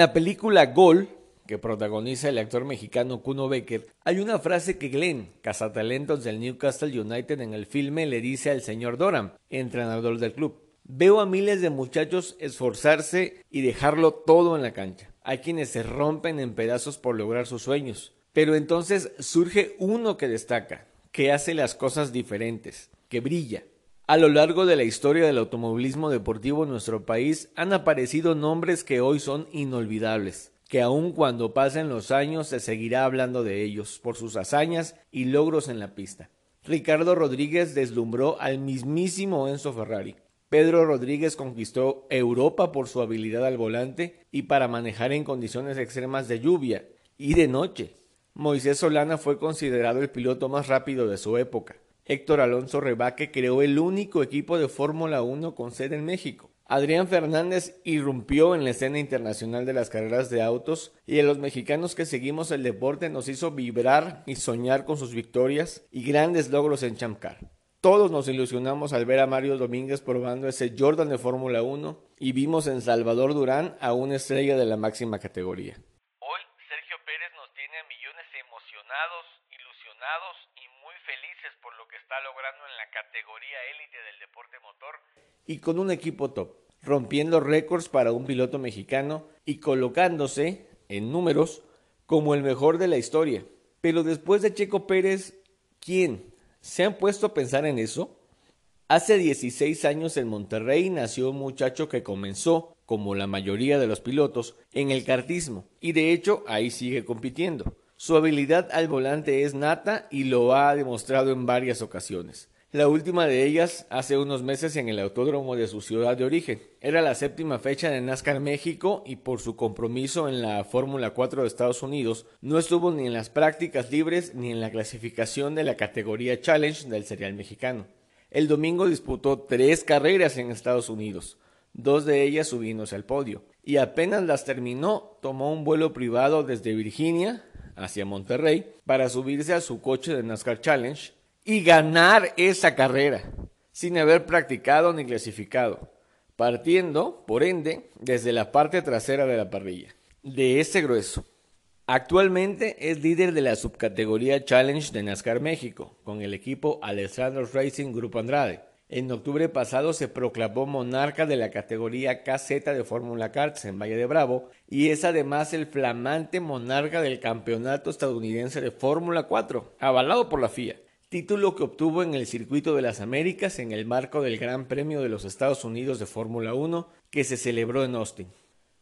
La película Gol, que protagoniza el actor mexicano Kuno Becker, hay una frase que Glenn, cazatalentos del Newcastle United en el filme, le dice al señor Doran, entrenador del club. Veo a miles de muchachos esforzarse y dejarlo todo en la cancha. Hay quienes se rompen en pedazos por lograr sus sueños. Pero entonces surge uno que destaca, que hace las cosas diferentes, que brilla. A lo largo de la historia del automovilismo deportivo en nuestro país han aparecido nombres que hoy son inolvidables, que aun cuando pasen los años se seguirá hablando de ellos por sus hazañas y logros en la pista. Ricardo Rodríguez deslumbró al mismísimo Enzo Ferrari. Pedro Rodríguez conquistó Europa por su habilidad al volante y para manejar en condiciones extremas de lluvia y de noche. Moisés Solana fue considerado el piloto más rápido de su época. Héctor Alonso Rebaque creó el único equipo de Fórmula 1 con sede en México. Adrián Fernández irrumpió en la escena internacional de las carreras de autos y a los mexicanos que seguimos el deporte nos hizo vibrar y soñar con sus victorias y grandes logros en Chamcar. Todos nos ilusionamos al ver a Mario Domínguez probando ese Jordan de Fórmula 1 y vimos en Salvador Durán a una estrella de la máxima categoría. Hoy Sergio Pérez nos tiene a millones emocionados, ilusionados felices por lo que está logrando en la categoría del deporte motor. Y con un equipo top, rompiendo récords para un piloto mexicano y colocándose, en números, como el mejor de la historia. Pero después de Checo Pérez, ¿quién? ¿Se han puesto a pensar en eso? Hace 16 años en Monterrey nació un muchacho que comenzó, como la mayoría de los pilotos, en el kartismo y de hecho ahí sigue compitiendo. Su habilidad al volante es nata y lo ha demostrado en varias ocasiones. La última de ellas hace unos meses en el autódromo de su ciudad de origen. Era la séptima fecha de NASCAR México y por su compromiso en la Fórmula 4 de Estados Unidos no estuvo ni en las prácticas libres ni en la clasificación de la categoría Challenge del serial mexicano. El domingo disputó tres carreras en Estados Unidos, dos de ellas subiéndose al podio, y apenas las terminó tomó un vuelo privado desde Virginia hacia Monterrey para subirse a su coche de NASCAR Challenge y ganar esa carrera sin haber practicado ni clasificado, partiendo, por ende, desde la parte trasera de la parrilla. De ese grueso. Actualmente es líder de la subcategoría Challenge de NASCAR México, con el equipo Alessandro Racing Grupo Andrade. En octubre pasado se proclamó monarca de la categoría KZ de Fórmula Karts en Valle de Bravo y es además el flamante monarca del campeonato estadounidense de Fórmula 4, avalado por la FIA, título que obtuvo en el Circuito de las Américas en el marco del Gran Premio de los Estados Unidos de Fórmula 1 que se celebró en Austin.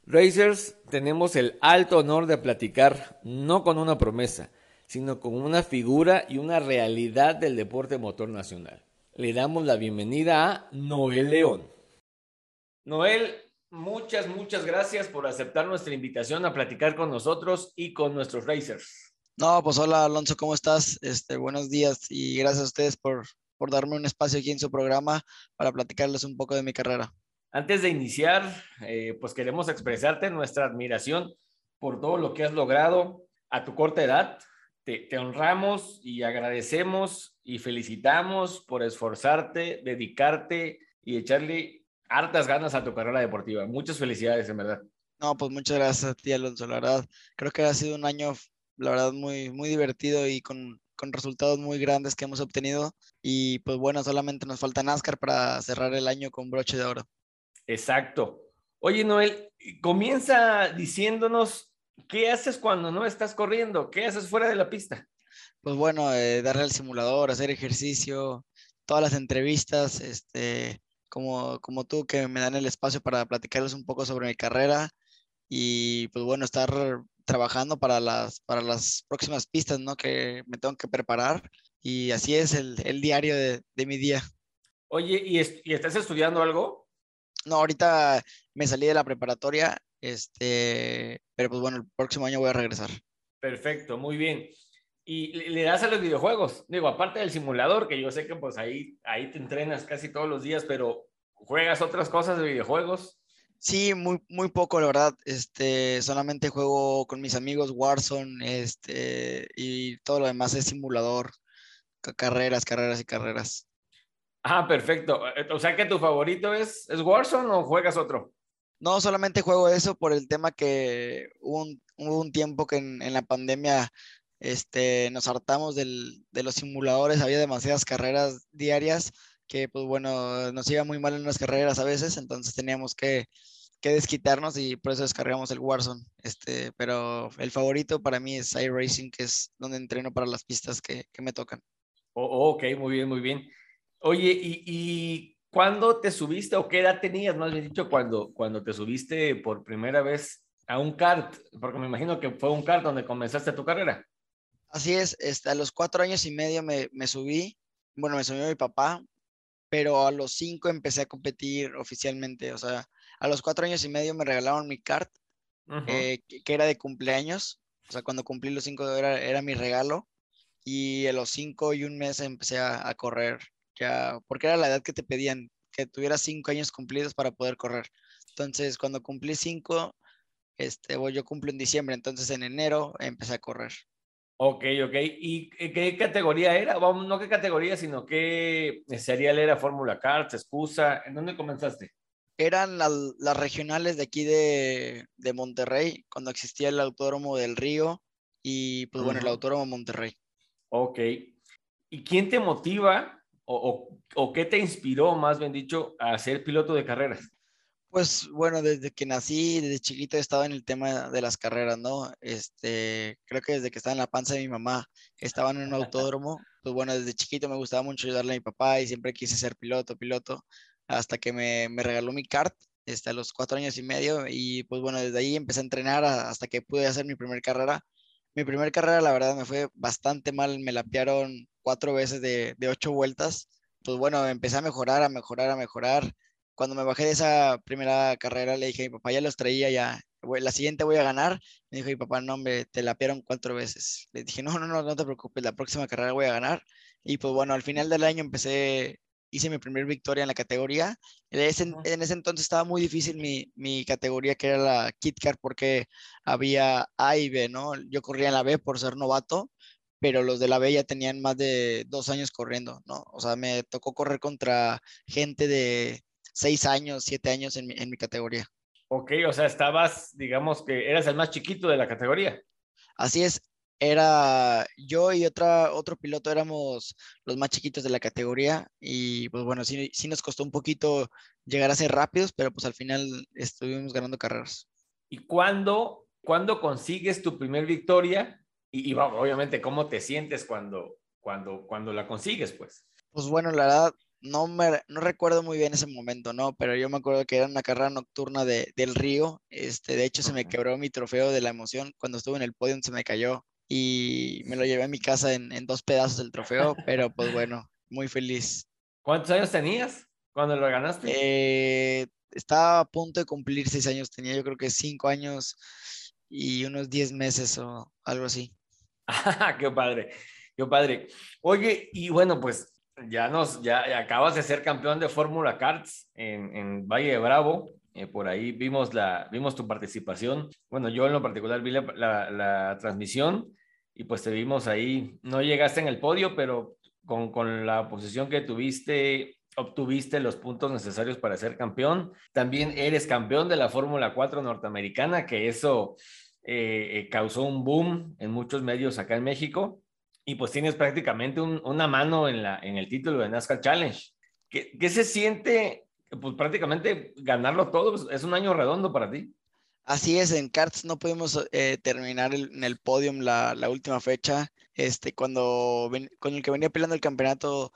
Racers, tenemos el alto honor de platicar no con una promesa, sino con una figura y una realidad del deporte motor nacional le damos la bienvenida a Noel León. Noel, muchas, muchas gracias por aceptar nuestra invitación a platicar con nosotros y con nuestros racers. No, pues hola Alonso, ¿cómo estás? Este, buenos días y gracias a ustedes por, por darme un espacio aquí en su programa para platicarles un poco de mi carrera. Antes de iniciar, eh, pues queremos expresarte nuestra admiración por todo lo que has logrado a tu corta edad, te, honramos y agradecemos y felicitamos por esforzarte, dedicarte y echarle hartas ganas a tu carrera deportiva. Muchas felicidades, en verdad. No, pues muchas gracias a ti, Alonso. La verdad, creo que ha sido un año, la verdad, muy, muy divertido y con, con resultados muy grandes que hemos obtenido. Y pues bueno, solamente nos falta NASCAR para cerrar el año con broche de oro. Exacto. Oye, Noel, comienza diciéndonos ¿Qué haces cuando no estás corriendo? ¿Qué haces fuera de la pista? Pues bueno, eh, darle al simulador, hacer ejercicio, todas las entrevistas, este, como, como tú que me dan el espacio para platicarles un poco sobre mi carrera y pues bueno, estar trabajando para las, para las próximas pistas, ¿no? Que me tengo que preparar y así es el, el diario de, de mi día. Oye, ¿y, ¿y estás estudiando algo? No, ahorita me salí de la preparatoria, este, pero pues bueno, el próximo año voy a regresar. Perfecto, muy bien. ¿Y le das a los videojuegos? Digo, aparte del simulador, que yo sé que pues ahí, ahí te entrenas casi todos los días, pero ¿juegas otras cosas de videojuegos? Sí, muy, muy poco, la verdad. Este, solamente juego con mis amigos Warzone, este, y todo lo demás es simulador, carreras, carreras y carreras. Ah, perfecto. Eh, o sea que tu favorito es, es Warzone o juegas otro? No, solamente juego eso por el tema que hubo un, tiempo que en, la pandemia este, nos hartamos del, de los simuladores, había demasiadas carreras diarias que pues bueno, nos iba muy mal en las carreras a veces, entonces teníamos que, que desquitarnos y por eso descargamos el Warzone. Este, pero el favorito para mí es iRacing, que es donde entreno para las pistas que, que me tocan. Oh, ok, muy bien, muy bien. Oye, ¿y, ¿y cuándo te subiste o qué edad tenías, más bien dicho, cuando, cuando te subiste por primera vez a un kart? Porque me imagino que fue un kart donde comenzaste tu carrera. Así es, este, a los cuatro años y medio me, me subí, bueno, me subió mi papá, pero a los cinco empecé a competir oficialmente, o sea, a los cuatro años y medio me regalaron mi kart, eh, que, era de cumpleaños, o sea, cuando cumplí los cinco era, era mi regalo, y a los cinco y un mes empecé a, a correr porque era la edad que te pedían, que tuvieras cinco años cumplidos para poder correr. Entonces, cuando cumplí cinco, este, yo cumplo en diciembre, entonces en enero empecé a correr. Ok, ok. ¿Y qué categoría era? Vamos, no qué categoría, sino qué serial era Fórmula Kart, excusa. ¿En dónde comenzaste? Eran las regionales de aquí de, de, Monterrey, cuando existía el Autódromo del Río y pues bueno, el Autódromo Monterrey. Ok. ¿Y quién te motiva o, qué te inspiró, más bien dicho, a ser piloto de carreras? Pues bueno, desde que nací, desde chiquito he estado en el tema de las carreras, ¿no? Este, creo que desde que estaba en la panza de mi mamá, estaba en un autódromo, pues bueno, desde chiquito me gustaba mucho ayudarle a mi papá y siempre quise ser piloto, piloto, hasta que me, me regaló mi kart, este, a los cuatro años y medio, y pues bueno, desde ahí empecé a entrenar hasta que pude hacer mi primera carrera. Mi primera carrera, la verdad, me fue bastante mal, me lapearon cuatro veces de, de ocho vueltas, pues bueno, empecé a mejorar, a mejorar, a mejorar. Cuando me bajé de esa primera carrera, le dije a mi papá, ya los traía, ya, la siguiente voy a ganar. Me dijo mi papá, no, hombre, te lapearon cuatro veces. Le dije, no, no, no, no te preocupes, la próxima carrera voy a ganar. Y pues bueno, al final del año empecé, hice mi primera victoria en la categoría. En ese, en ese entonces estaba muy difícil mi, mi, categoría, que era la Kit Car, porque había A y B, ¿no? Yo corría en la B por ser novato, pero los de la B ya tenían más de dos años corriendo, ¿no? O sea, me tocó correr contra gente de seis años, siete años en mi, en mi categoría. Ok, o sea, estabas, digamos que eras el más chiquito de la categoría. Así es, era yo y otra, otro piloto éramos los más chiquitos de la categoría y pues bueno, sí, sí nos costó un poquito llegar a ser rápidos, pero pues al final estuvimos ganando carreras. ¿Y cuándo, cuándo consigues tu primer victoria y, obviamente, ¿cómo te sientes cuando, cuando, cuando la consigues, pues? Pues bueno, la verdad, no, me, no recuerdo muy bien ese momento, ¿no? Pero yo me acuerdo que era una carrera nocturna de, del río. Este, de hecho, se me quebró mi trofeo de la emoción. Cuando estuve en el podio se me cayó y me lo llevé a mi casa en, en dos pedazos del trofeo, pero pues bueno, muy feliz. ¿Cuántos años tenías cuando lo ganaste? Eh, estaba a punto de cumplir seis años, tenía yo creo que cinco años y unos diez meses o algo así. qué padre, qué padre. Oye, y bueno, pues ya nos, ya, acabas de ser campeón de Fórmula Karts en, Valle de Bravo. Eh, por ahí vimos, la, vimos tu participación. Bueno, yo en lo particular vi la, la, transmisión y pues te vimos ahí. No llegaste en el podio, pero con, con la posición que tuviste, obtuviste los puntos necesarios para ser campeón. También eres campeón de la Fórmula 4 norteamericana, que eso eh, eh, causó un boom en muchos medios acá en México y pues tienes prácticamente una mano en, el título de NASCAR Challenge. ¿Qué, se siente? Pues prácticamente ganarlo todo, pues, es un año redondo para ti. Así es, en karts no pudimos eh, terminar en el podium la, última fecha. Este, cuando con el que venía peleando el campeonato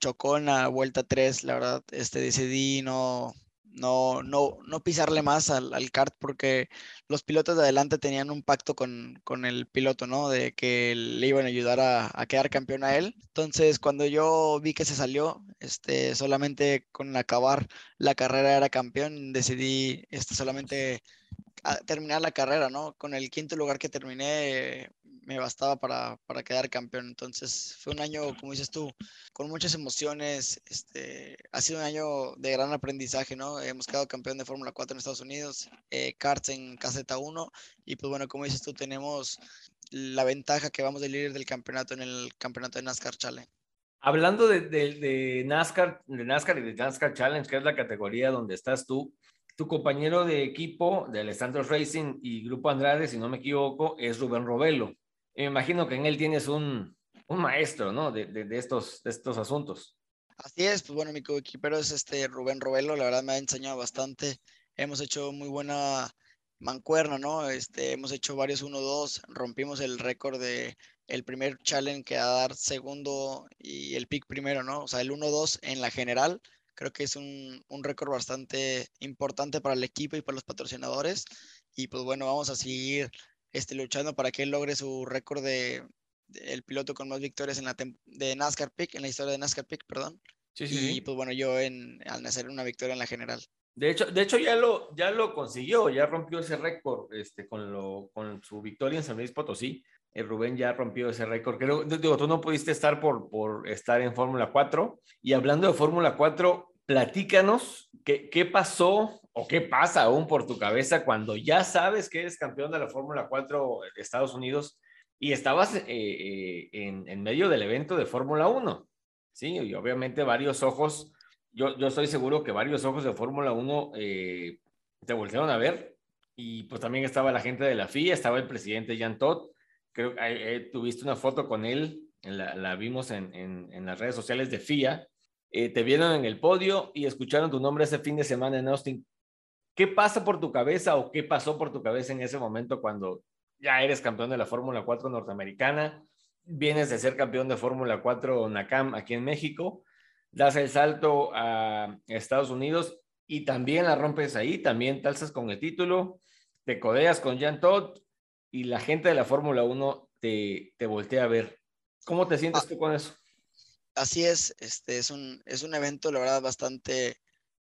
chocó en la vuelta 3, la verdad, este, decidí no, no, no, no pisarle más al, al, kart porque los pilotos de adelante tenían un pacto con, con el piloto, ¿no? De que le iban a ayudar a, a, quedar campeón a él. Entonces, cuando yo vi que se salió, este, solamente con acabar la carrera era campeón, decidí este, solamente terminar la carrera, ¿no? Con el quinto lugar que terminé, me bastaba para, para, quedar campeón. Entonces fue un año, como dices tú, con muchas emociones. Este, ha sido un año de gran aprendizaje, ¿no? Hemos quedado campeón de Fórmula 4 en Estados Unidos, eh, karts en caseta 1 y pues bueno, como dices tú, tenemos la ventaja que vamos de líder del campeonato en el campeonato de NASCAR Challenge. Hablando de, de, de, NASCAR, de NASCAR y de NASCAR Challenge, que es la categoría donde estás tú, tu compañero de equipo de Alessandro Racing y Grupo Andrade, si no me equivoco, es Rubén Robelo me imagino que en él tienes un, un maestro, ¿no? De, de, de, estos, de estos asuntos. Así es, pues bueno, mi coequipero es este Rubén Robelo, la verdad me ha enseñado bastante. Hemos hecho muy buena mancuerna, ¿no? Este, hemos hecho varios 1-2, rompimos el récord de el primer challenge que a dar segundo y el pick primero, ¿no? O sea, el 1-2 en la general, creo que es un, un récord bastante importante para el equipo y para los patrocinadores. Y pues bueno, vamos a seguir este, luchando para que él logre su récord de, el piloto con más victorias en la de NASCAR Pick, en la historia de NASCAR Pick, perdón. Sí, sí, y pues bueno, yo en, al nacer una victoria en la general. De hecho, de hecho ya, lo, ya lo consiguió, ya rompió ese récord este, con, lo, con su victoria en San Luis Potosí. El Rubén ya rompió ese récord. Creo, digo, tú no pudiste estar por, por estar en Fórmula 4. Y hablando de Fórmula 4, platícanos qué, qué pasó o qué pasa aún por tu cabeza cuando ya sabes que eres campeón de la Fórmula 4 de Estados Unidos y estabas eh, eh, en, en, medio del evento de Fórmula 1. Sí, y obviamente varios ojos, yo, yo estoy seguro que varios ojos de Fórmula 1 eh, te voltearon a ver y pues también estaba la gente de la FIA, estaba el presidente Jan Todd, creo que tuviste una foto con él, la, la vimos en, en, en, las redes sociales de FIA, te vieron en el podio y escucharon tu nombre ese fin de semana en Austin. ¿Qué pasa por tu cabeza o qué pasó por tu cabeza en ese momento cuando ya eres campeón de la Fórmula 4 norteamericana? Vienes de ser campeón de Fórmula 4 NACAM aquí en México, das el salto a Estados Unidos y también la rompes ahí, también te alzas con el título, te codeas con Jan Todd y la gente de la Fórmula 1 te, te voltea a ver. ¿Cómo te sientes ah, tú con eso? Así es, este es un, es un evento, la verdad, bastante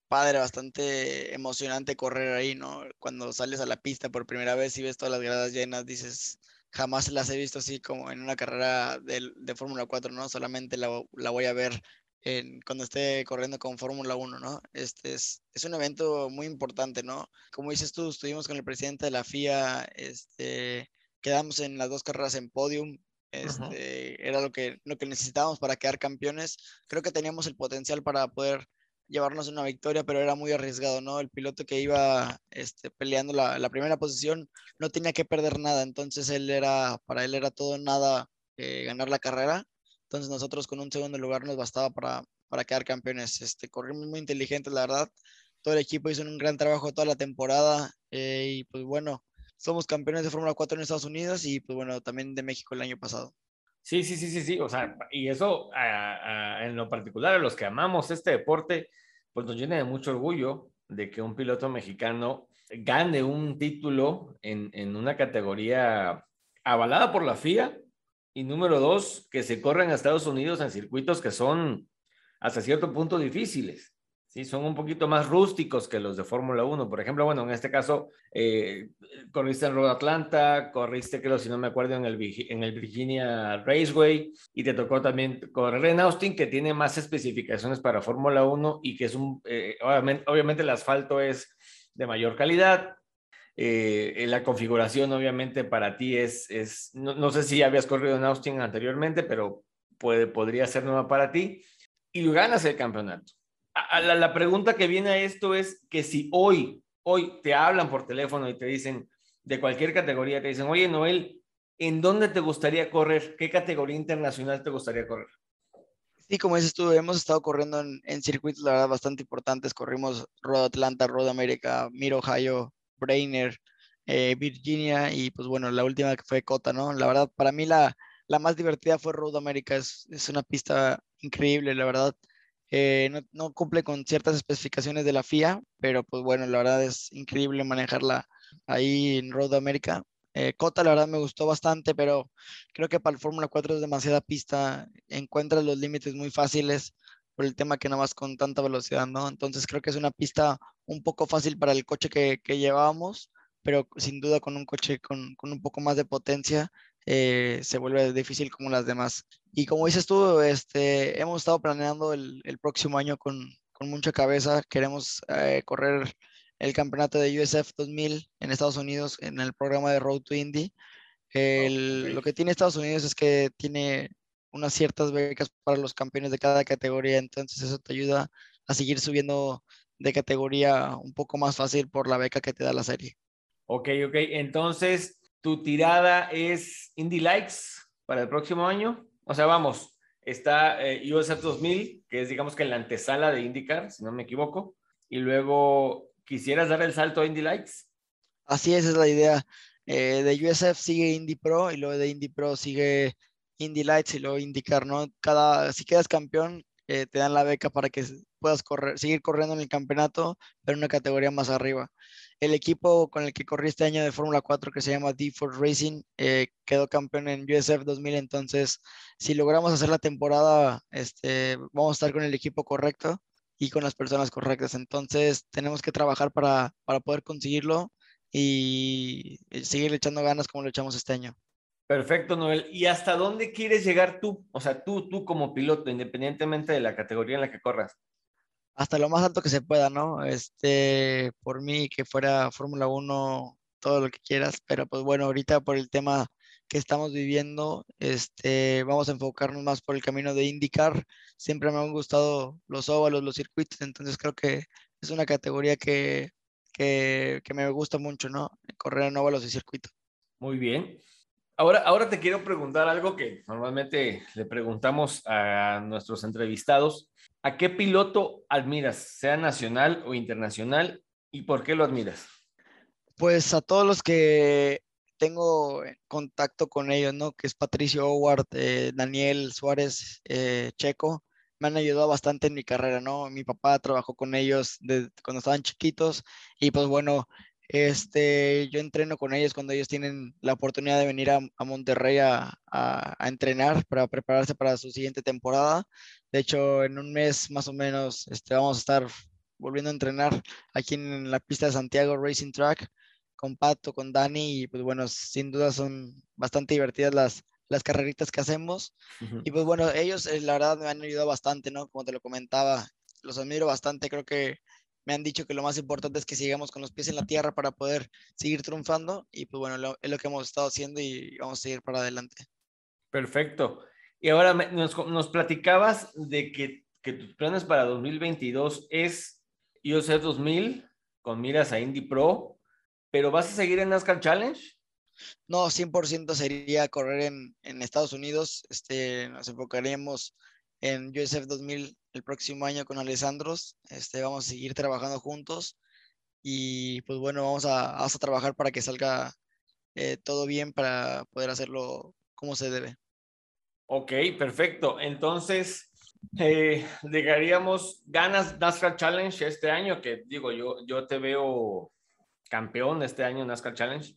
padre, bastante emocionante correr ahí, ¿no? Cuando sales a la pista por primera vez y ves todas las gradas llenas, dices, jamás las he visto así como en una carrera de, de Fórmula 4, ¿no? Solamente la, la, voy a ver en, cuando esté corriendo con Fórmula 1, ¿no? Este es, es un evento muy importante, ¿no? Como dices tú, estuvimos con el presidente de la FIA, este, quedamos en las dos carreras en podium, este, uh -huh. era lo que, lo que necesitábamos para quedar campeones. Creo que teníamos el potencial para poder llevarnos una victoria, pero era muy arriesgado, ¿no? El piloto que iba este, peleando la, la, primera posición no tenía que perder nada, entonces él era, para él era todo nada eh, ganar la carrera, entonces nosotros con un segundo lugar nos bastaba para, para quedar campeones, este, corrimos muy inteligentes, la verdad, todo el equipo hizo un gran trabajo toda la temporada eh, y pues bueno, somos campeones de Fórmula 4 en Estados Unidos y pues bueno, también de México el año pasado. Sí, sí, sí, sí, sí. O sea, y eso en lo particular a los que amamos este deporte, pues nos llena de mucho orgullo de que un piloto mexicano gane un título en, en una categoría avalada por la FIA y número dos, que se corren a Estados Unidos en circuitos que son hasta cierto punto difíciles. ¿Sí? Son un poquito más rústicos que los de Fórmula 1. Por ejemplo, bueno, en este caso, eh, corriste en Road Atlanta, corriste, creo, si no me acuerdo, en el, Virginia Raceway y te tocó también correr en Austin, que tiene más especificaciones para Fórmula 1 y que es un, eh, obviamente, el asfalto es de mayor calidad, eh, la configuración obviamente para ti es, es no, no, sé si habías corrido en Austin anteriormente, pero puede, podría ser nueva para ti y ganas el campeonato. La, pregunta que viene a esto es que si hoy, hoy te hablan por teléfono y te dicen de cualquier categoría, te dicen, oye Noel, ¿en dónde te gustaría correr? ¿Qué categoría internacional te gustaría correr? Sí, como dices tú, hemos estado corriendo en, en circuitos, la verdad, bastante importantes. Corrimos Road Atlanta, Road America, Mid Ohio, Brainer, eh, Virginia y pues bueno, la última que fue Cota, ¿no? La verdad, para mí la, la más divertida fue Road America, es, es una pista increíble, la verdad. Eh, no, cumple con ciertas especificaciones de la FIA, pero pues bueno, la verdad es increíble manejarla ahí en Road America. Eh, la verdad me gustó bastante, pero creo que para el Fórmula 4 es demasiada pista, encuentra los límites muy fáciles por el tema que no vas con tanta velocidad, ¿no? Entonces creo que es una pista un poco fácil para el coche que, que llevábamos, pero sin duda con un coche con un poco más de potencia eh, se vuelve difícil como las demás. Y como dices tú, este, hemos estado planeando el, el próximo año con, con, mucha cabeza. Queremos eh, correr el campeonato de USF 2000 en Estados Unidos en el programa de Road to Indy. Lo que tiene Estados Unidos es que tiene unas ciertas becas para los campeones de cada categoría, entonces eso te ayuda a seguir subiendo de categoría un poco más fácil por la beca que te da la serie. Ok, ok, entonces tu tirada es Indy Likes para el próximo año. O sea, vamos, está eh, USF 2000, que es digamos que la antesala de IndyCar, si no me equivoco. Y luego, ¿quisieras dar el salto a Indy Likes? Así es, es la idea. Eh, de USF sigue Indy Pro y luego de Indy Pro sigue Indy Lights y luego IndyCar, ¿no? Cada, si quedas campeón, eh, te dan la beca para que puedas correr, seguir corriendo en el campeonato, pero en una categoría más arriba. El equipo con el que corrí este año de Fórmula 4, que se llama D4 Racing, eh, quedó campeón en USF 2000. Entonces, si logramos hacer la temporada, este, vamos a estar con el equipo correcto y con las personas correctas. Entonces, tenemos que trabajar para, para poder conseguirlo y seguir echando ganas como lo echamos este año. Perfecto, Noel. ¿Y hasta dónde quieres llegar tú? O sea, tú, tú como piloto, independientemente de la categoría en la que corras. Hasta lo más alto que se pueda, ¿no? Este, por mí que fuera Fórmula 1, todo lo que quieras, pero pues bueno, ahorita por el tema que estamos viviendo, este, vamos a enfocarnos más por el camino de IndyCar. Siempre me han gustado los óvalos, los circuitos, entonces creo que es una categoría que, que, que me gusta mucho, ¿no? Correr en óvalos y circuitos. Muy bien. Ahora, ahora te quiero preguntar algo que normalmente le preguntamos a nuestros entrevistados. ¿A qué piloto admiras, sea nacional o internacional, y por qué lo admiras? Pues a todos los que tengo contacto con ellos, ¿no? Que es Patricio Howard, eh, Daniel Suárez, eh, Checo, me han ayudado bastante en mi carrera, ¿no? Mi papá trabajó con ellos cuando estaban chiquitos y pues bueno, este, yo entreno con ellos cuando ellos tienen la oportunidad de venir a, Monterrey a, entrenar para prepararse para su siguiente temporada. De hecho, en un mes más o menos este, vamos a estar volviendo a entrenar aquí en la pista de Santiago Racing Track con Pato, con Dani y pues bueno, sin duda son bastante divertidas las, las carreritas que hacemos. Y pues bueno, ellos eh, la verdad me han ayudado bastante, ¿no? Como te lo comentaba, los admiro bastante, creo que me han dicho que lo más importante es que sigamos con los pies en la tierra para poder seguir triunfando y pues bueno, es lo que hemos estado haciendo y vamos a seguir para adelante. Perfecto. Y ahora nos, platicabas de que, que, tus planes para 2022 es IOC 2000 con miras a Indy Pro, pero ¿vas a seguir en NASCAR Challenge? No, 100% sería correr en, en Estados Unidos. Este, nos enfocaríamos en USF 2000 el próximo año con Alessandros. Este, vamos a seguir trabajando juntos y pues bueno, vamos a, a trabajar para que salga eh, todo bien para poder hacerlo como se debe. Ok, perfecto. Entonces, eh, llegaríamos, ganas NASCAR Challenge este año, que digo, yo, yo te veo campeón este año NASCAR Challenge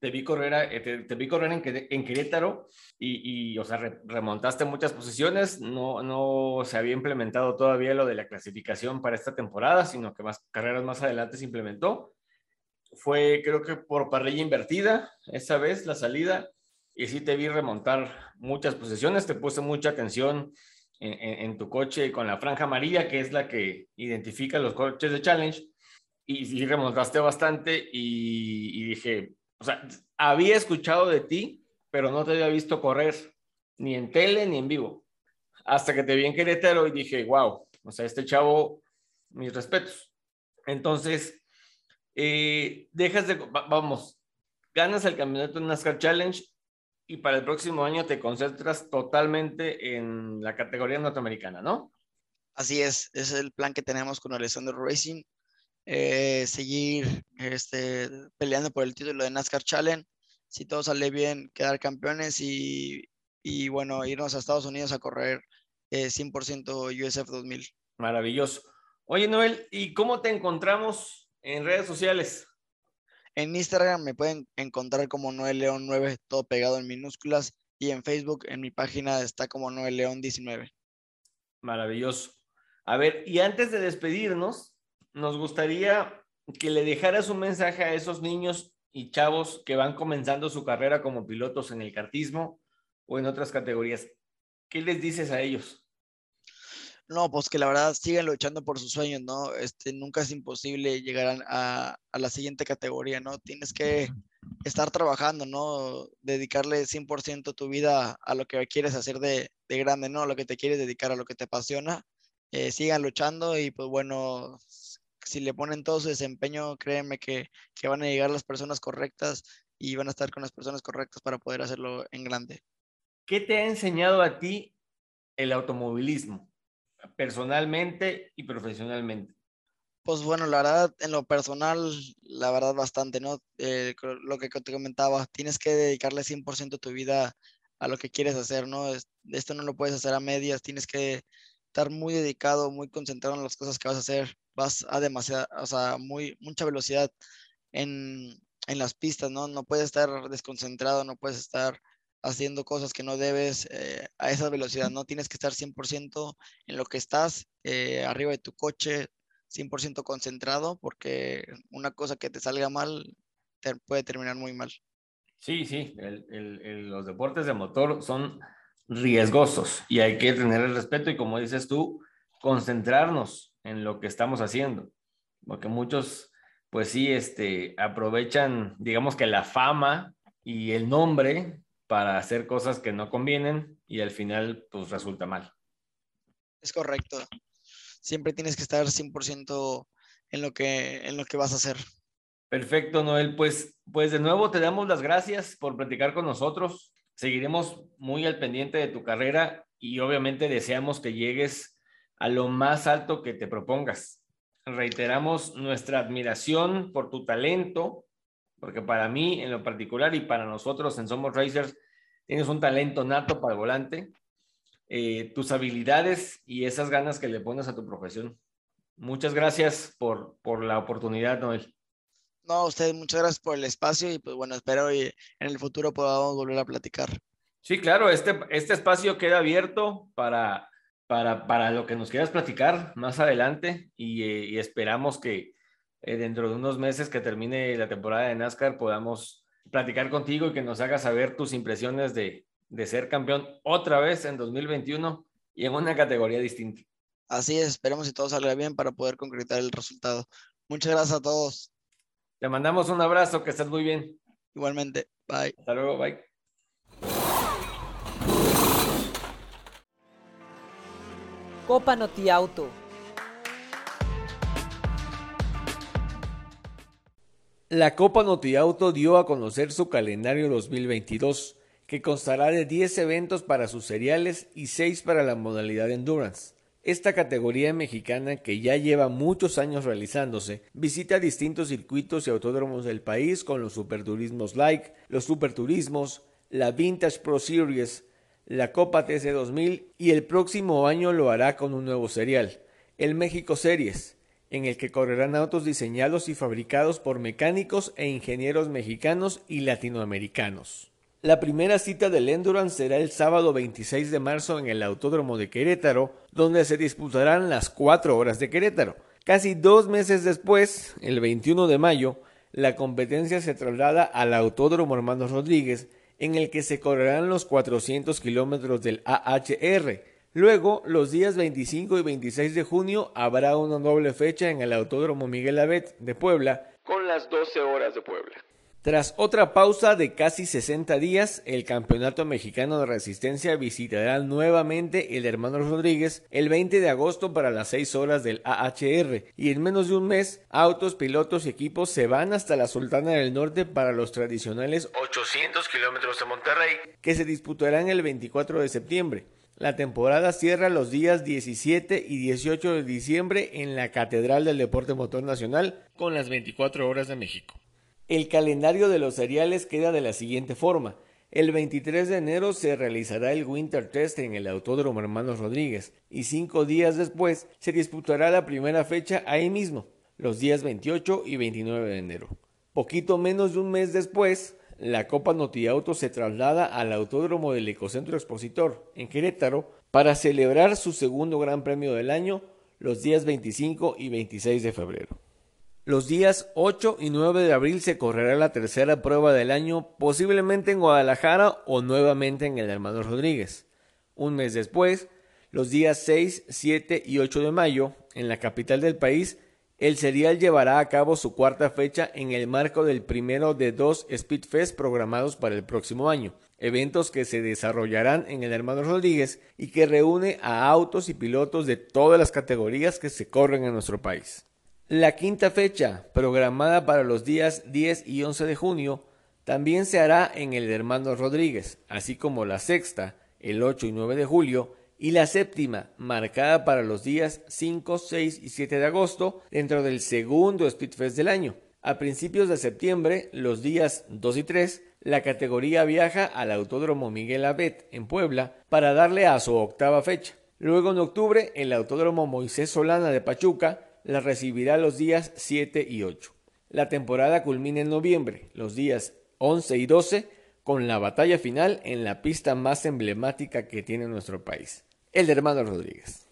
te vi correr, eh, te, vi correr en, en Querétaro y, y, o sea, remontaste muchas posiciones. No, no se había implementado todavía lo de la clasificación para esta temporada, sino que más carreras más adelante se implementó. Fue, creo que por parrilla invertida, esa vez la salida, y sí te vi remontar muchas posiciones. Te puse mucha atención en, tu coche con la franja amarilla, que es la que identifica los coches de Challenge. Y sí remontaste bastante y, y dije, o sea, había escuchado de ti, pero no te había visto correr ni en tele ni en vivo. Hasta que te vi en Querétaro y dije, wow, o sea, este chavo, mis respetos. Entonces, eh, dejas de, vamos, ganas el campeonato NASCAR Challenge y para el próximo año te concentras totalmente en la categoría norteamericana, ¿no? Así es, es el plan que tenemos con Alessandro Racing. Eh, seguir este, peleando por el título de NASCAR Challenge. Si todo sale bien, quedar campeones y, y, bueno, irnos a Estados Unidos a correr 100% USF 2000. Maravilloso. Oye, Noel, ¿y cómo te encontramos en redes sociales? En Instagram me pueden encontrar como Noel León 9, todo pegado en minúsculas, y en Facebook en mi página está como Noel León 19. Maravilloso. A ver, y antes de despedirnos, nos gustaría que le dejaras un mensaje a esos niños y chavos que van comenzando su carrera como pilotos en el kartismo o en otras categorías. ¿Qué les dices a ellos? No, pues que la verdad siguen luchando por sus sueños, ¿no? Este, nunca es imposible llegar a, la siguiente categoría, ¿no? Tienes que estar trabajando, ¿no? Dedicarle 100% tu vida a lo que quieres hacer de, de, grande, ¿no? A lo que te quieres dedicar, a lo que te apasiona. Eh, sigan luchando y pues bueno, si le ponen todo su desempeño, créeme que, que van a llegar las personas correctas y van a estar con las personas correctas para poder hacerlo en grande. ¿Qué te ha enseñado a ti el automovilismo, personalmente y profesionalmente? Pues bueno, la verdad, en lo personal, la verdad bastante, ¿no? Eh, lo que te comentaba, tienes que dedicarle 100% tu vida a lo que quieres hacer, ¿no? Esto no lo puedes hacer a medias, tienes que estar muy dedicado, muy concentrado en las cosas que vas a hacer, vas a demasiada, o sea, muy, mucha velocidad en, en las pistas, ¿no? No puedes estar desconcentrado, no puedes estar haciendo cosas que no debes eh, a esa velocidad, ¿no? Tienes que estar 100% en lo que estás, eh, arriba de tu coche, 100% concentrado porque una cosa que te salga mal te puede terminar muy mal. Sí, sí, los deportes de motor son riesgosos y hay que tener el respeto y como dices tú, concentrarnos en lo que estamos haciendo, porque muchos, pues sí, este, aprovechan, digamos que la fama y el nombre para hacer cosas que no convienen y al final, pues resulta mal. Es correcto siempre tienes que estar 100% en lo, que, en lo que vas a hacer. Perfecto, Noel. Pues, pues de nuevo te damos las gracias por platicar con nosotros. Seguiremos muy al pendiente de tu carrera y obviamente deseamos que llegues a lo más alto que te propongas. Reiteramos nuestra admiración por tu talento, porque para mí en lo particular y para nosotros en Somos Racers, tienes un talento nato para el volante eh, tus habilidades y esas ganas que le pones a tu profesión. Muchas gracias por, por la oportunidad, Noel. No, a usted muchas gracias por el espacio y pues bueno, espero y en el futuro podamos volver a platicar. Sí, claro, este, este espacio queda abierto para, para, para lo que nos quieras platicar más adelante y, eh, esperamos que eh, dentro de unos meses que termine la temporada de NASCAR podamos platicar contigo y que nos hagas saber tus impresiones de, de ser campeón otra vez en 2021 y en una categoría distinta. Así es, esperemos que todo salga bien para poder concretar el resultado. Muchas gracias a todos. Te mandamos un abrazo, que estés muy bien. Igualmente, bye. Hasta luego, bye. Copa Noti Auto. La Copa Noti Auto dio a conocer su calendario 2022 que constará de 10 eventos para sus seriales y 6 para la modalidad Endurance. Esta categoría mexicana, que ya lleva muchos años realizándose, visita distintos circuitos y autódromos del país con los Superturismos Like, los Superturismos, la Vintage Pro Series, la Copa TC 2000 y el próximo año lo hará con un nuevo serial, el México Series, en el que correrán autos diseñados y fabricados por mecánicos e ingenieros mexicanos y latinoamericanos. La primera cita del Endurance será el sábado 26 de marzo en el Autódromo de Querétaro, donde se disputarán las cuatro horas de Querétaro. Casi dos meses después, el 21 de mayo, la competencia se traslada al Autódromo Hermanos Rodríguez, en el que se correrán los 400 kilómetros del AHR. Luego, los días 25 y 26 de junio, habrá una doble fecha en el Autódromo Miguel Abet de Puebla, con las 12 horas de Puebla. Tras otra pausa de casi 60 días, el Campeonato Mexicano de Resistencia visitará nuevamente el Hermano Rodríguez el 20 de agosto para las 6 horas del AHR y en menos de un mes, autos, pilotos y equipos se van hasta la Sultana del Norte para los tradicionales 800 kilómetros de Monterrey que se disputarán el 24 de septiembre. La temporada cierra los días 17 y 18 de diciembre en la Catedral del Deporte Motor Nacional con las 24 horas de México. El calendario de los seriales queda de la siguiente forma. El 23 de enero se realizará el Winter Test en el Autódromo Hermanos Rodríguez y cinco días después se disputará la primera fecha ahí mismo, los días 28 y 29 de enero. Poquito menos de un mes después, la Copa Notiauto se traslada al Autódromo del Ecocentro Expositor, en Querétaro, para celebrar su segundo Gran Premio del año los días 25 y 26 de febrero. Los días 8 y 9 de abril se correrá la tercera prueba del año, posiblemente en Guadalajara o nuevamente en el Hermano Rodríguez. Un mes después, los días 6, 7 y 8 de mayo, en la capital del país, el serial llevará a cabo su cuarta fecha en el marco del primero de dos Speedfest programados para el próximo año, eventos que se desarrollarán en el Hermano Rodríguez y que reúne a autos y pilotos de todas las categorías que se corren en nuestro país. La quinta fecha, programada para los días 10 y 11 de junio, también se hará en el Hermano Rodríguez, así como la sexta, el 8 y 9 de julio, y la séptima, marcada para los días 5, 6 y 7 de agosto, dentro del segundo Speedfest del año. A principios de septiembre, los días 2 y 3, la categoría viaja al Autódromo Miguel Abet en Puebla para darle a su octava fecha. Luego en octubre, el Autódromo Moisés Solana de Pachuca la recibirá los días 7 y 8. La temporada culmina en noviembre, los días 11 y 12, con la batalla final en la pista más emblemática que tiene nuestro país el hermano Rodríguez.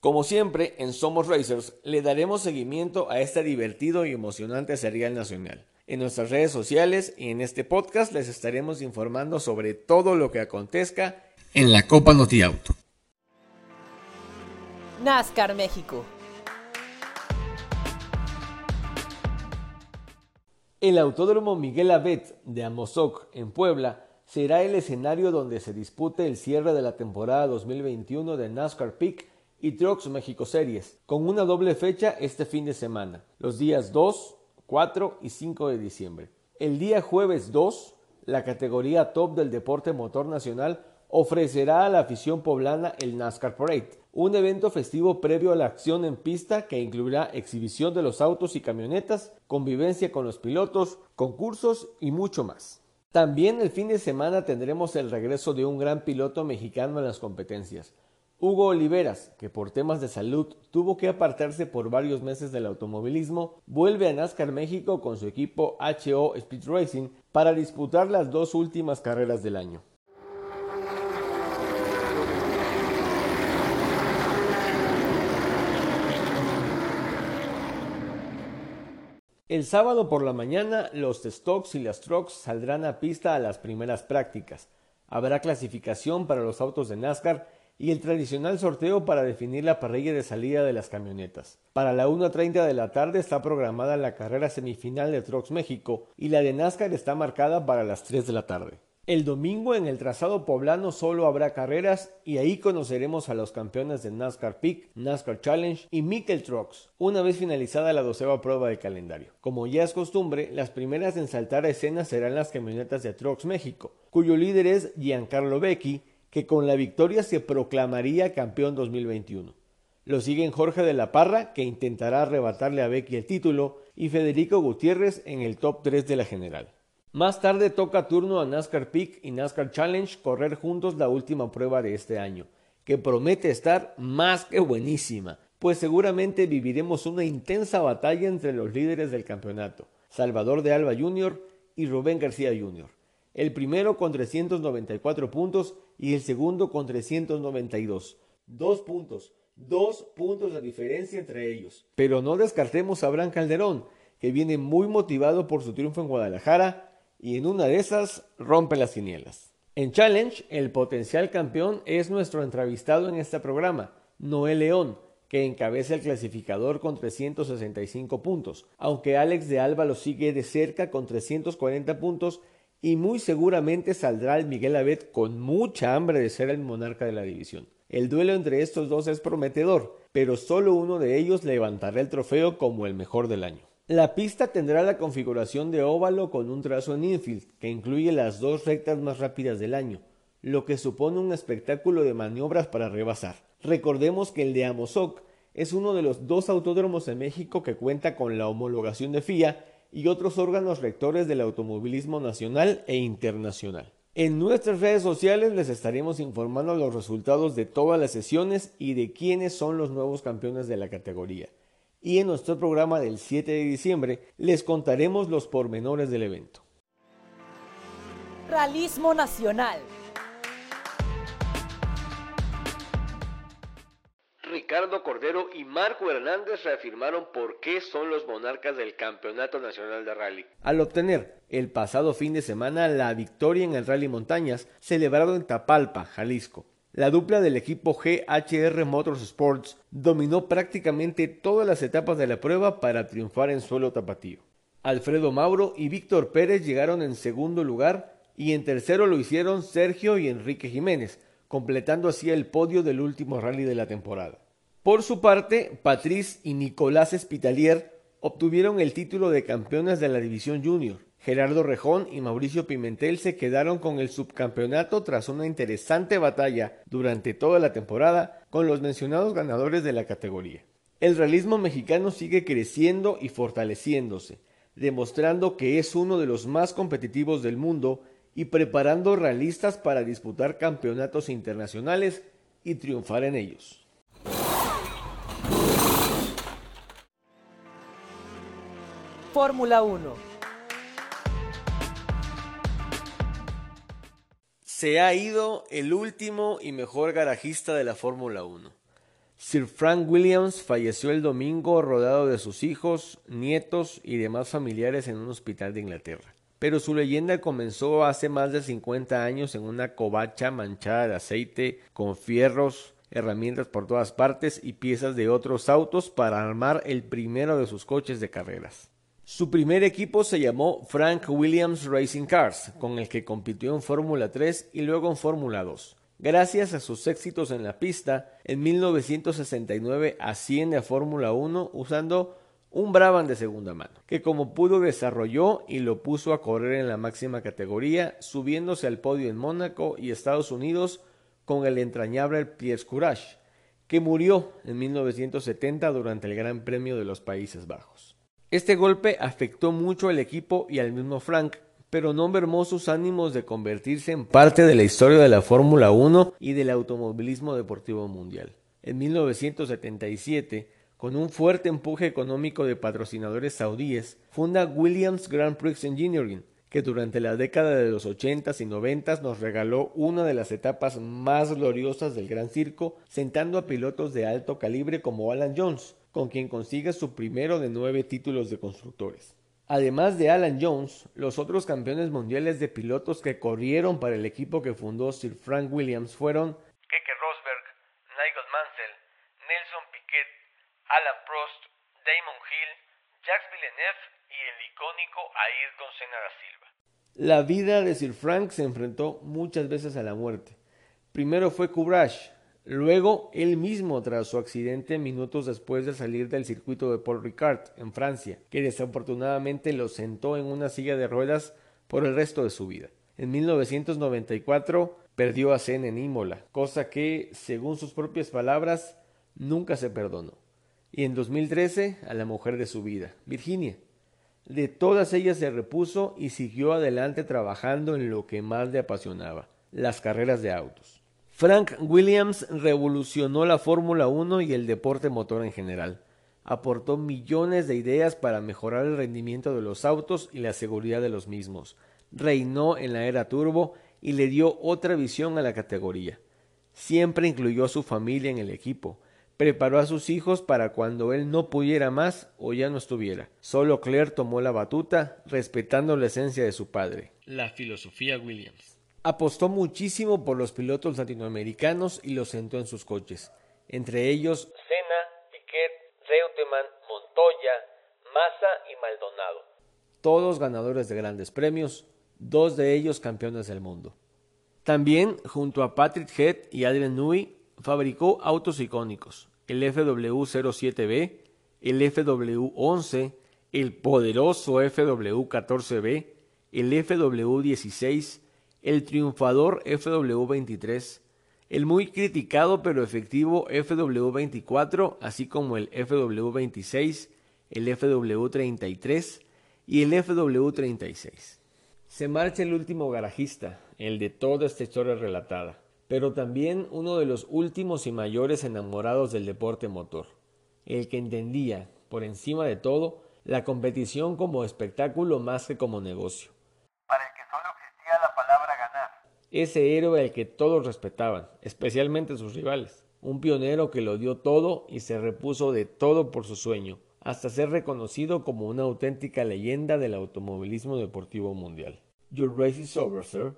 Como siempre, en Somos Racers le daremos seguimiento a este divertido y emocionante serial nacional. En nuestras redes sociales y en este podcast les estaremos informando sobre todo lo que acontezca en la Copa Notiauto. NASCAR México. El Autódromo Miguel Abet de Amozoc en Puebla será el escenario donde se dispute el cierre de la temporada 2021 de NASCAR Peak y Trucks México Series, con una doble fecha este fin de semana, los días 2, 4 y 5 de diciembre. El día jueves 2, la categoría top del deporte motor nacional ofrecerá a la afición poblana el NASCAR Parade, un evento festivo previo a la acción en pista que incluirá exhibición de los autos y camionetas, convivencia con los pilotos, concursos y mucho más. También el fin de semana tendremos el regreso de un gran piloto mexicano en las competencias, Hugo Oliveras, que por temas de salud tuvo que apartarse por varios meses del automovilismo, vuelve a NASCAR México con su equipo HO Speed Racing para disputar las dos últimas carreras del año. El sábado por la mañana los stocks y las trucks saldrán a pista a las primeras prácticas. Habrá clasificación para los autos de NASCAR y el tradicional sorteo para definir la parrilla de salida de las camionetas. Para la 1.30 de la tarde está programada la carrera semifinal de Trucks México y la de NASCAR está marcada para las 3 de la tarde. El domingo en el trazado poblano solo habrá carreras y ahí conoceremos a los campeones de NASCAR Peak, NASCAR Challenge y Mikel Trucks, una vez finalizada la doceva prueba de calendario. Como ya es costumbre, las primeras en saltar a escena serán las camionetas de Trucks México, cuyo líder es Giancarlo Becchi, que con la victoria se proclamaría campeón 2021. Lo siguen Jorge de la Parra, que intentará arrebatarle a Becky el título, y Federico Gutiérrez en el top 3 de la general. Más tarde toca turno a NASCAR Peak y NASCAR Challenge correr juntos la última prueba de este año, que promete estar más que buenísima, pues seguramente viviremos una intensa batalla entre los líderes del campeonato, Salvador de Alba Jr. y Rubén García Jr. El primero con 394 puntos y el segundo con 392. Dos puntos, dos puntos de diferencia entre ellos. Pero no descartemos a Abraham Calderón, que viene muy motivado por su triunfo en Guadalajara y en una de esas rompe las quinielas. En Challenge, el potencial campeón es nuestro entrevistado en este programa, Noel León, que encabeza el clasificador con 365 puntos, aunque Alex de Alba lo sigue de cerca con 340 puntos y muy seguramente saldrá el Miguel Abed con mucha hambre de ser el monarca de la división. El duelo entre estos dos es prometedor, pero solo uno de ellos levantará el trofeo como el mejor del año. La pista tendrá la configuración de óvalo con un trazo en infield que incluye las dos rectas más rápidas del año, lo que supone un espectáculo de maniobras para rebasar. Recordemos que el de Amozoc es uno de los dos autódromos en México que cuenta con la homologación de FIA y otros órganos rectores del automovilismo nacional e internacional. En nuestras redes sociales les estaremos informando los resultados de todas las sesiones y de quiénes son los nuevos campeones de la categoría. Y en nuestro programa del 7 de diciembre les contaremos los pormenores del evento. Realismo Nacional. Ricardo Cordero y Marco Hernández reafirmaron por qué son los monarcas del Campeonato Nacional de Rally. Al obtener el pasado fin de semana la victoria en el Rally Montañas, celebrado en Tapalpa, Jalisco. La dupla del equipo GHR Motorsports dominó prácticamente todas las etapas de la prueba para triunfar en suelo tapatío. Alfredo Mauro y Víctor Pérez llegaron en segundo lugar y en tercero lo hicieron Sergio y Enrique Jiménez, completando así el podio del último rally de la temporada. Por su parte, Patrice y Nicolás Espitalier obtuvieron el título de campeones de la división junior. Gerardo Rejón y Mauricio Pimentel se quedaron con el subcampeonato tras una interesante batalla durante toda la temporada con los mencionados ganadores de la categoría. El realismo mexicano sigue creciendo y fortaleciéndose, demostrando que es uno de los más competitivos del mundo y preparando realistas para disputar campeonatos internacionales y triunfar en ellos. Fórmula 1. Se ha ido el último y mejor garajista de la Fórmula 1. Sir Frank Williams falleció el domingo rodeado de sus hijos, nietos y demás familiares en un hospital de Inglaterra pero su leyenda comenzó hace más de 50 años en una covacha manchada de aceite con fierros, herramientas por todas partes y piezas de otros autos para armar el primero de sus coches de carreras. Su primer equipo se llamó Frank Williams Racing Cars, con el que compitió en Fórmula 3 y luego en Fórmula 2. Gracias a sus éxitos en la pista, en 1969 asciende a Fórmula 1 usando un Brabham de segunda mano, que como pudo desarrolló y lo puso a correr en la máxima categoría, subiéndose al podio en Mónaco y Estados Unidos con el entrañable Pierre Courage, que murió en 1970 durante el Gran Premio de los Países Bajos. Este golpe afectó mucho al equipo y al mismo Frank, pero no mermó sus ánimos de convertirse en parte de la historia de la Fórmula 1 y del automovilismo deportivo mundial. En 1977, con un fuerte empuje económico de patrocinadores saudíes, funda Williams Grand Prix Engineering, que durante la década de los 80s y 90s nos regaló una de las etapas más gloriosas del Gran Circo, sentando a pilotos de alto calibre como Alan Jones, con quien consigue su primero de nueve títulos de constructores. Además de Alan Jones, los otros campeones mundiales de pilotos que corrieron para el equipo que fundó Sir Frank Williams fueron Keke Rosberg, Nigel Mansell, Nelson Piquet, Alan Prost, Damon Hill, Jacques Villeneuve y el icónico Ayrton Senna da Silva. La vida de Sir Frank se enfrentó muchas veces a la muerte. Primero fue Courage, luego él mismo tras su accidente minutos después de salir del circuito de Paul Ricard en Francia, que desafortunadamente lo sentó en una silla de ruedas por el resto de su vida. En 1994 perdió a Senna en Imola, cosa que, según sus propias palabras, nunca se perdonó y en 2013 a la mujer de su vida, Virginia. De todas ellas se repuso y siguió adelante trabajando en lo que más le apasionaba, las carreras de autos. Frank Williams revolucionó la Fórmula 1 y el deporte motor en general. Aportó millones de ideas para mejorar el rendimiento de los autos y la seguridad de los mismos. Reinó en la era turbo y le dio otra visión a la categoría. Siempre incluyó a su familia en el equipo preparó a sus hijos para cuando él no pudiera más o ya no estuviera. Solo Claire tomó la batuta, respetando la esencia de su padre, la filosofía Williams. Apostó muchísimo por los pilotos latinoamericanos y los sentó en sus coches, entre ellos Senna, Piquet, Reutemann, Montoya, Massa y Maldonado. Todos ganadores de grandes premios, dos de ellos campeones del mundo. También, junto a Patrick Head y Adrian Newey, fabricó autos icónicos, el FW07B, el FW11, el poderoso FW14B, el FW16, el triunfador FW23, el muy criticado pero efectivo FW24, así como el FW26, el FW33 y el FW36. Se marcha el último garajista, el de toda esta historia relatada, pero también uno de los últimos y mayores enamorados del deporte motor, el que entendía, por encima de todo, la competición como espectáculo más que como negocio. Para el que solo existía la palabra ganar. Ese héroe al que todos respetaban, especialmente sus rivales. Un pionero que lo dio todo y se repuso de todo por su sueño, hasta ser reconocido como una auténtica leyenda del automovilismo deportivo mundial. Your race is over, sir.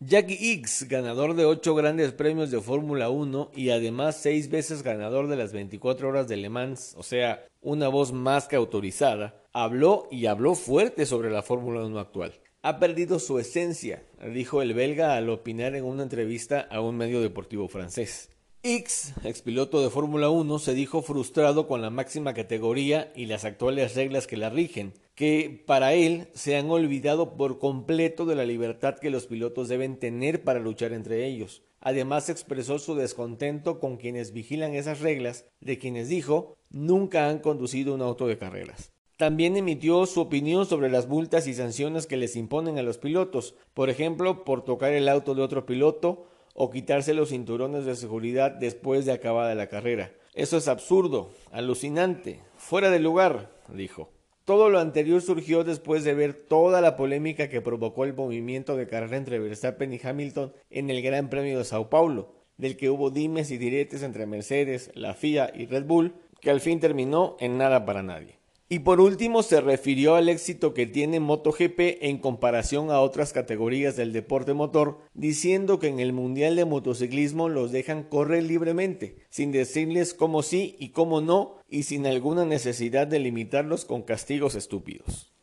Jackie Hicks, ganador de ocho grandes premios de Fórmula 1 y además seis veces ganador de las 24 horas de Le Mans, o sea, una voz más que autorizada, habló y habló fuerte sobre la Fórmula 1 actual. Ha perdido su esencia, dijo el belga al opinar en una entrevista a un medio deportivo francés. X, expiloto de Fórmula 1, se dijo frustrado con la máxima categoría y las actuales reglas que la rigen, que para él se han olvidado por completo de la libertad que los pilotos deben tener para luchar entre ellos. Además expresó su descontento con quienes vigilan esas reglas, de quienes dijo nunca han conducido un auto de carreras. También emitió su opinión sobre las multas y sanciones que les imponen a los pilotos, por ejemplo, por tocar el auto de otro piloto o quitarse los cinturones de seguridad después de acabada la carrera. Eso es absurdo, alucinante, fuera de lugar, dijo. Todo lo anterior surgió después de ver toda la polémica que provocó el movimiento de carrera entre Verstappen y Hamilton en el Gran Premio de Sao Paulo, del que hubo dimes y diretes entre Mercedes, la FIA y Red Bull, que al fin terminó en nada para nadie. Y por último se refirió al éxito que tiene MotoGP en comparación a otras categorías del deporte motor, diciendo que en el Mundial de Motociclismo los dejan correr libremente, sin decirles cómo sí y cómo no, y sin alguna necesidad de limitarlos con castigos estúpidos.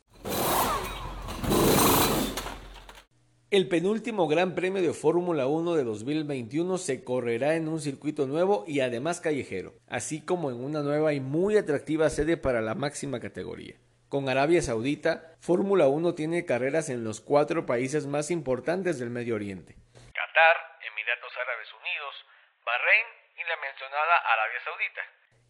El penúltimo Gran Premio de Fórmula 1 de 2021 se correrá en un circuito nuevo y además callejero, así como en una nueva y muy atractiva sede para la máxima categoría. Con Arabia Saudita, Fórmula 1 tiene carreras en los cuatro países más importantes del Medio Oriente. Qatar, Emiratos Árabes Unidos, Bahrein y la mencionada Arabia Saudita.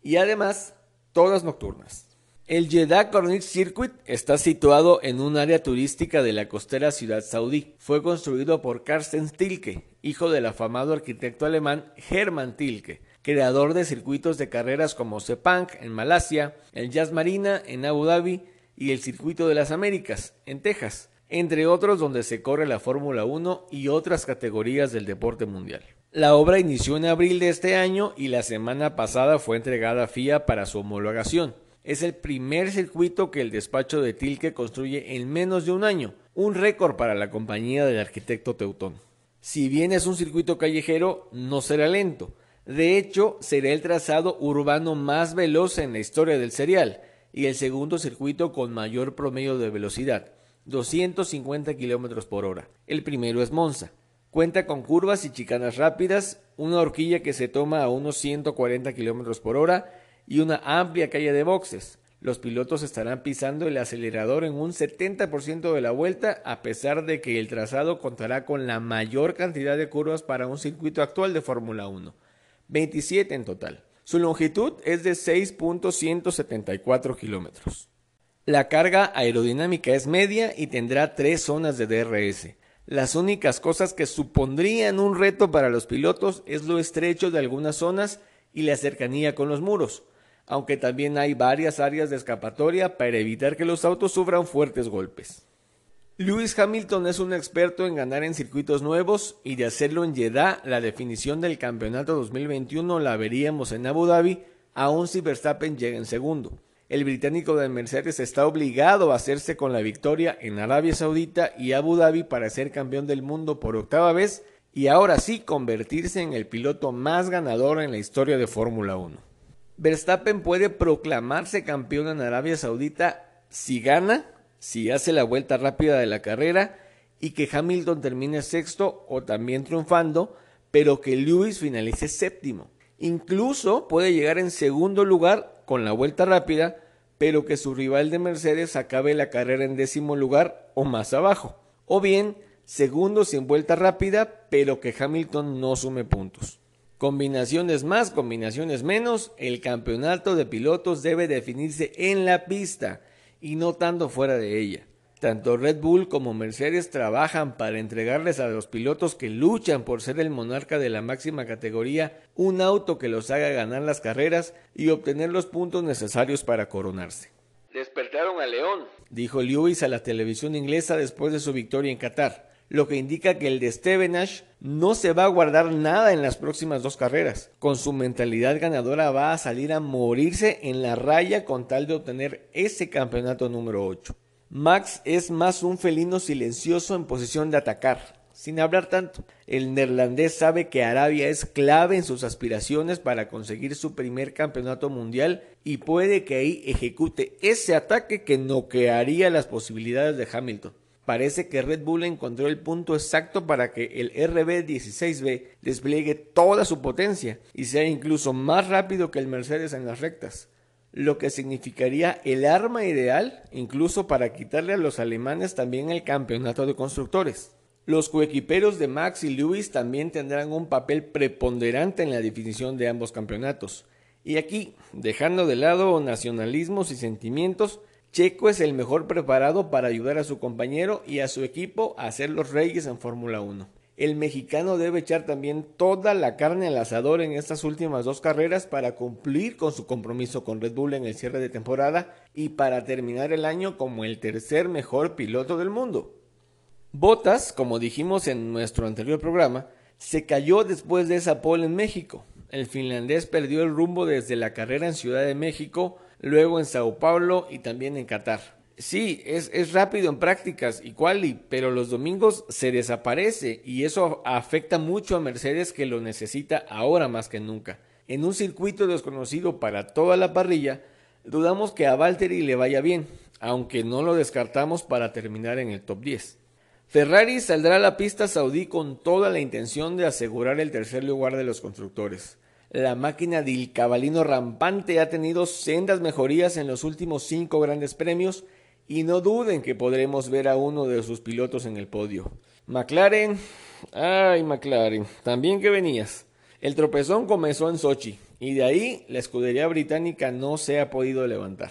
Y además, todas nocturnas. El Jeddah Corniche Circuit está situado en un área turística de la costera ciudad saudí. Fue construido por Carsten Tilke, hijo del afamado arquitecto alemán Hermann Tilke, creador de circuitos de carreras como Sepang en Malasia, el Jazz Marina en Abu Dhabi y el Circuito de las Américas en Texas, entre otros donde se corre la Fórmula 1 y otras categorías del deporte mundial. La obra inició en abril de este año y la semana pasada fue entregada a FIA para su homologación. Es el primer circuito que el despacho de Tilke construye en menos de un año, un récord para la compañía del arquitecto Teutón. Si bien es un circuito callejero, no será lento. De hecho, será el trazado urbano más veloz en la historia del serial y el segundo circuito con mayor promedio de velocidad, 250 km por hora. El primero es Monza. Cuenta con curvas y chicanas rápidas, una horquilla que se toma a unos 140 km por hora y una amplia calle de boxes. Los pilotos estarán pisando el acelerador en un 70% de la vuelta, a pesar de que el trazado contará con la mayor cantidad de curvas para un circuito actual de Fórmula 1, 27 en total. Su longitud es de 6.174 kilómetros. La carga aerodinámica es media y tendrá tres zonas de DRS. Las únicas cosas que supondrían un reto para los pilotos es lo estrecho de algunas zonas y la cercanía con los muros aunque también hay varias áreas de escapatoria para evitar que los autos sufran fuertes golpes. Lewis Hamilton es un experto en ganar en circuitos nuevos y de hacerlo en Jeddah, la definición del campeonato 2021 la veríamos en Abu Dhabi, aun si Verstappen llega en segundo. El británico de Mercedes está obligado a hacerse con la victoria en Arabia Saudita y Abu Dhabi para ser campeón del mundo por octava vez y ahora sí convertirse en el piloto más ganador en la historia de Fórmula 1. Verstappen puede proclamarse campeón en Arabia Saudita si gana, si hace la vuelta rápida de la carrera y que Hamilton termine sexto o también triunfando, pero que Lewis finalice séptimo. Incluso puede llegar en segundo lugar con la vuelta rápida, pero que su rival de Mercedes acabe la carrera en décimo lugar o más abajo. O bien, segundo sin vuelta rápida, pero que Hamilton no sume puntos. Combinaciones más, combinaciones menos, el campeonato de pilotos debe definirse en la pista y no tanto fuera de ella. Tanto Red Bull como Mercedes trabajan para entregarles a los pilotos que luchan por ser el monarca de la máxima categoría un auto que los haga ganar las carreras y obtener los puntos necesarios para coronarse. Despertaron a León, dijo Lewis a la televisión inglesa después de su victoria en Qatar, lo que indica que el de Stevenage no se va a guardar nada en las próximas dos carreras. Con su mentalidad ganadora va a salir a morirse en la raya con tal de obtener ese campeonato número 8. Max es más un felino silencioso en posición de atacar, sin hablar tanto. El neerlandés sabe que Arabia es clave en sus aspiraciones para conseguir su primer campeonato mundial y puede que ahí ejecute ese ataque que noquearía las posibilidades de Hamilton. Parece que Red Bull encontró el punto exacto para que el RB16B despliegue toda su potencia y sea incluso más rápido que el Mercedes en las rectas lo que significaría el arma ideal incluso para quitarle a los alemanes también el campeonato de constructores. Los coequiperos de Max y Lewis también tendrán un papel preponderante en la definición de ambos campeonatos. Y aquí, dejando de lado nacionalismos y sentimientos, Checo es el mejor preparado para ayudar a su compañero y a su equipo a ser los reyes en Fórmula 1 el mexicano debe echar también toda la carne al asador en estas últimas dos carreras para cumplir con su compromiso con Red Bull en el cierre de temporada y para terminar el año como el tercer mejor piloto del mundo. Bottas, como dijimos en nuestro anterior programa, se cayó después de esa pole en México. El finlandés perdió el rumbo desde la carrera en Ciudad de México, luego en Sao Paulo y también en Qatar. Sí, es, rápido en prácticas y quali, pero los domingos se desaparece y eso afecta mucho a Mercedes que lo necesita ahora más que nunca. En un circuito desconocido para toda la parrilla, dudamos que a Valtteri le vaya bien, aunque no lo descartamos para terminar en el top 10. Ferrari saldrá a la pista saudí con toda la intención de asegurar el tercer lugar de los constructores. La máquina del cabalino rampante ha tenido sendas mejorías en los últimos cinco grandes premios y no duden que podremos ver a uno de sus pilotos en el podio. McLaren, ay McLaren, también que venías. El tropezón comenzó en Sochi y de ahí la escudería británica no se ha podido levantar.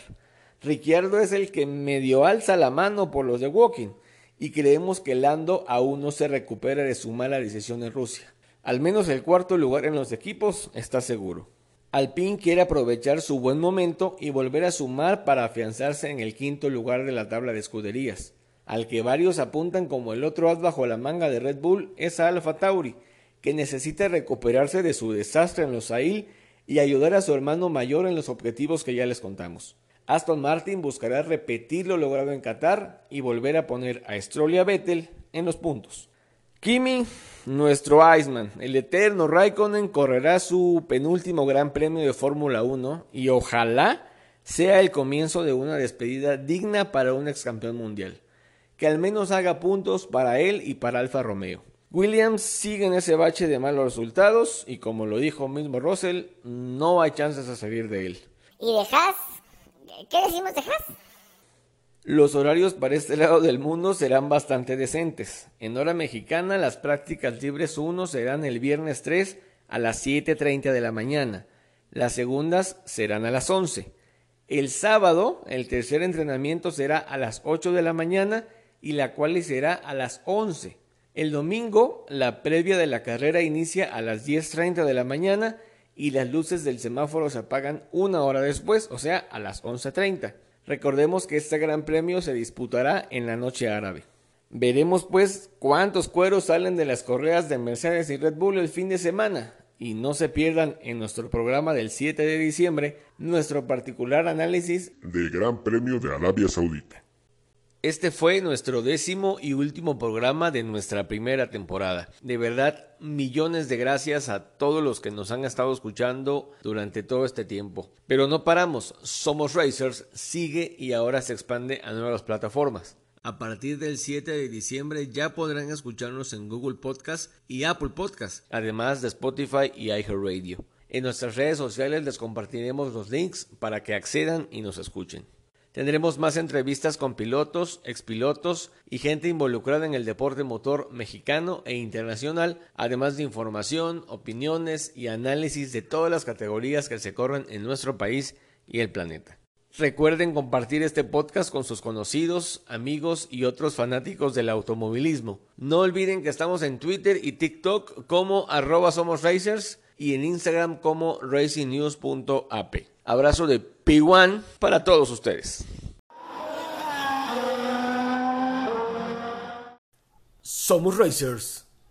Ricciardo es el que medio alza la mano por los de Walking y creemos que Lando aún no se recupera de su mala decisión en Rusia. Al menos el cuarto lugar en los equipos está seguro. Alpine quiere aprovechar su buen momento y volver a sumar para afianzarse en el quinto lugar de la tabla de escuderías. Al que varios apuntan como el otro as bajo la manga de Red Bull es a Tauri, que necesita recuperarse de su desastre en los AIL y ayudar a su hermano mayor en los objetivos que ya les contamos. Aston Martin buscará repetir lo logrado en Qatar y volver a poner a Stroll a Vettel en los puntos. Kimi, nuestro Iceman, el eterno Raikkonen, correrá su penúltimo Gran Premio de Fórmula 1 y ojalá sea el comienzo de una despedida digna para un ex campeón mundial, que al menos haga puntos para él y para Alfa Romeo. Williams sigue en ese bache de malos resultados y como lo dijo mismo Russell, no hay chances de salir de él. ¿Y de Haas? ¿Qué decimos de Haas? Los horarios para este lado del mundo serán bastante decentes. En hora mexicana, las prácticas libres 1 serán el viernes 3 a las 7.30 de la mañana. Las segundas serán a las 11. El sábado, el tercer entrenamiento será a las 8 de la mañana y la cual será a las 11. El domingo, la previa de la carrera inicia a las 10.30 de la mañana y las luces del semáforo se apagan una hora después, o sea, a las 11.30. Recordemos que este gran premio se disputará en la noche árabe. Veremos pues cuántos cueros salen de las correas de Mercedes y Red Bull el fin de semana. Y no se pierdan en nuestro programa del 7 de diciembre nuestro particular análisis del Gran Premio de Arabia Saudita. Este fue nuestro décimo y último programa de nuestra primera temporada. De verdad, millones de gracias a todos los que nos han estado escuchando durante todo este tiempo. Pero no paramos, Somos Racers sigue y ahora se expande a nuevas plataformas. A partir del 7 de diciembre ya podrán escucharnos en Google Podcast y Apple Podcast, además de Spotify y iHeartRadio. En nuestras redes sociales les compartiremos los links para que accedan y nos escuchen. Tendremos más entrevistas con pilotos, expilotos y gente involucrada en el deporte motor mexicano e internacional, además de información, opiniones y análisis de todas las categorías que se corren en nuestro país y el planeta. Recuerden compartir este podcast con sus conocidos, amigos y otros fanáticos del automovilismo. No olviden que estamos en Twitter y TikTok como arroba somos racers y en Instagram como racingnews.ap. Abrazo de P1 para todos ustedes. Somos Racers.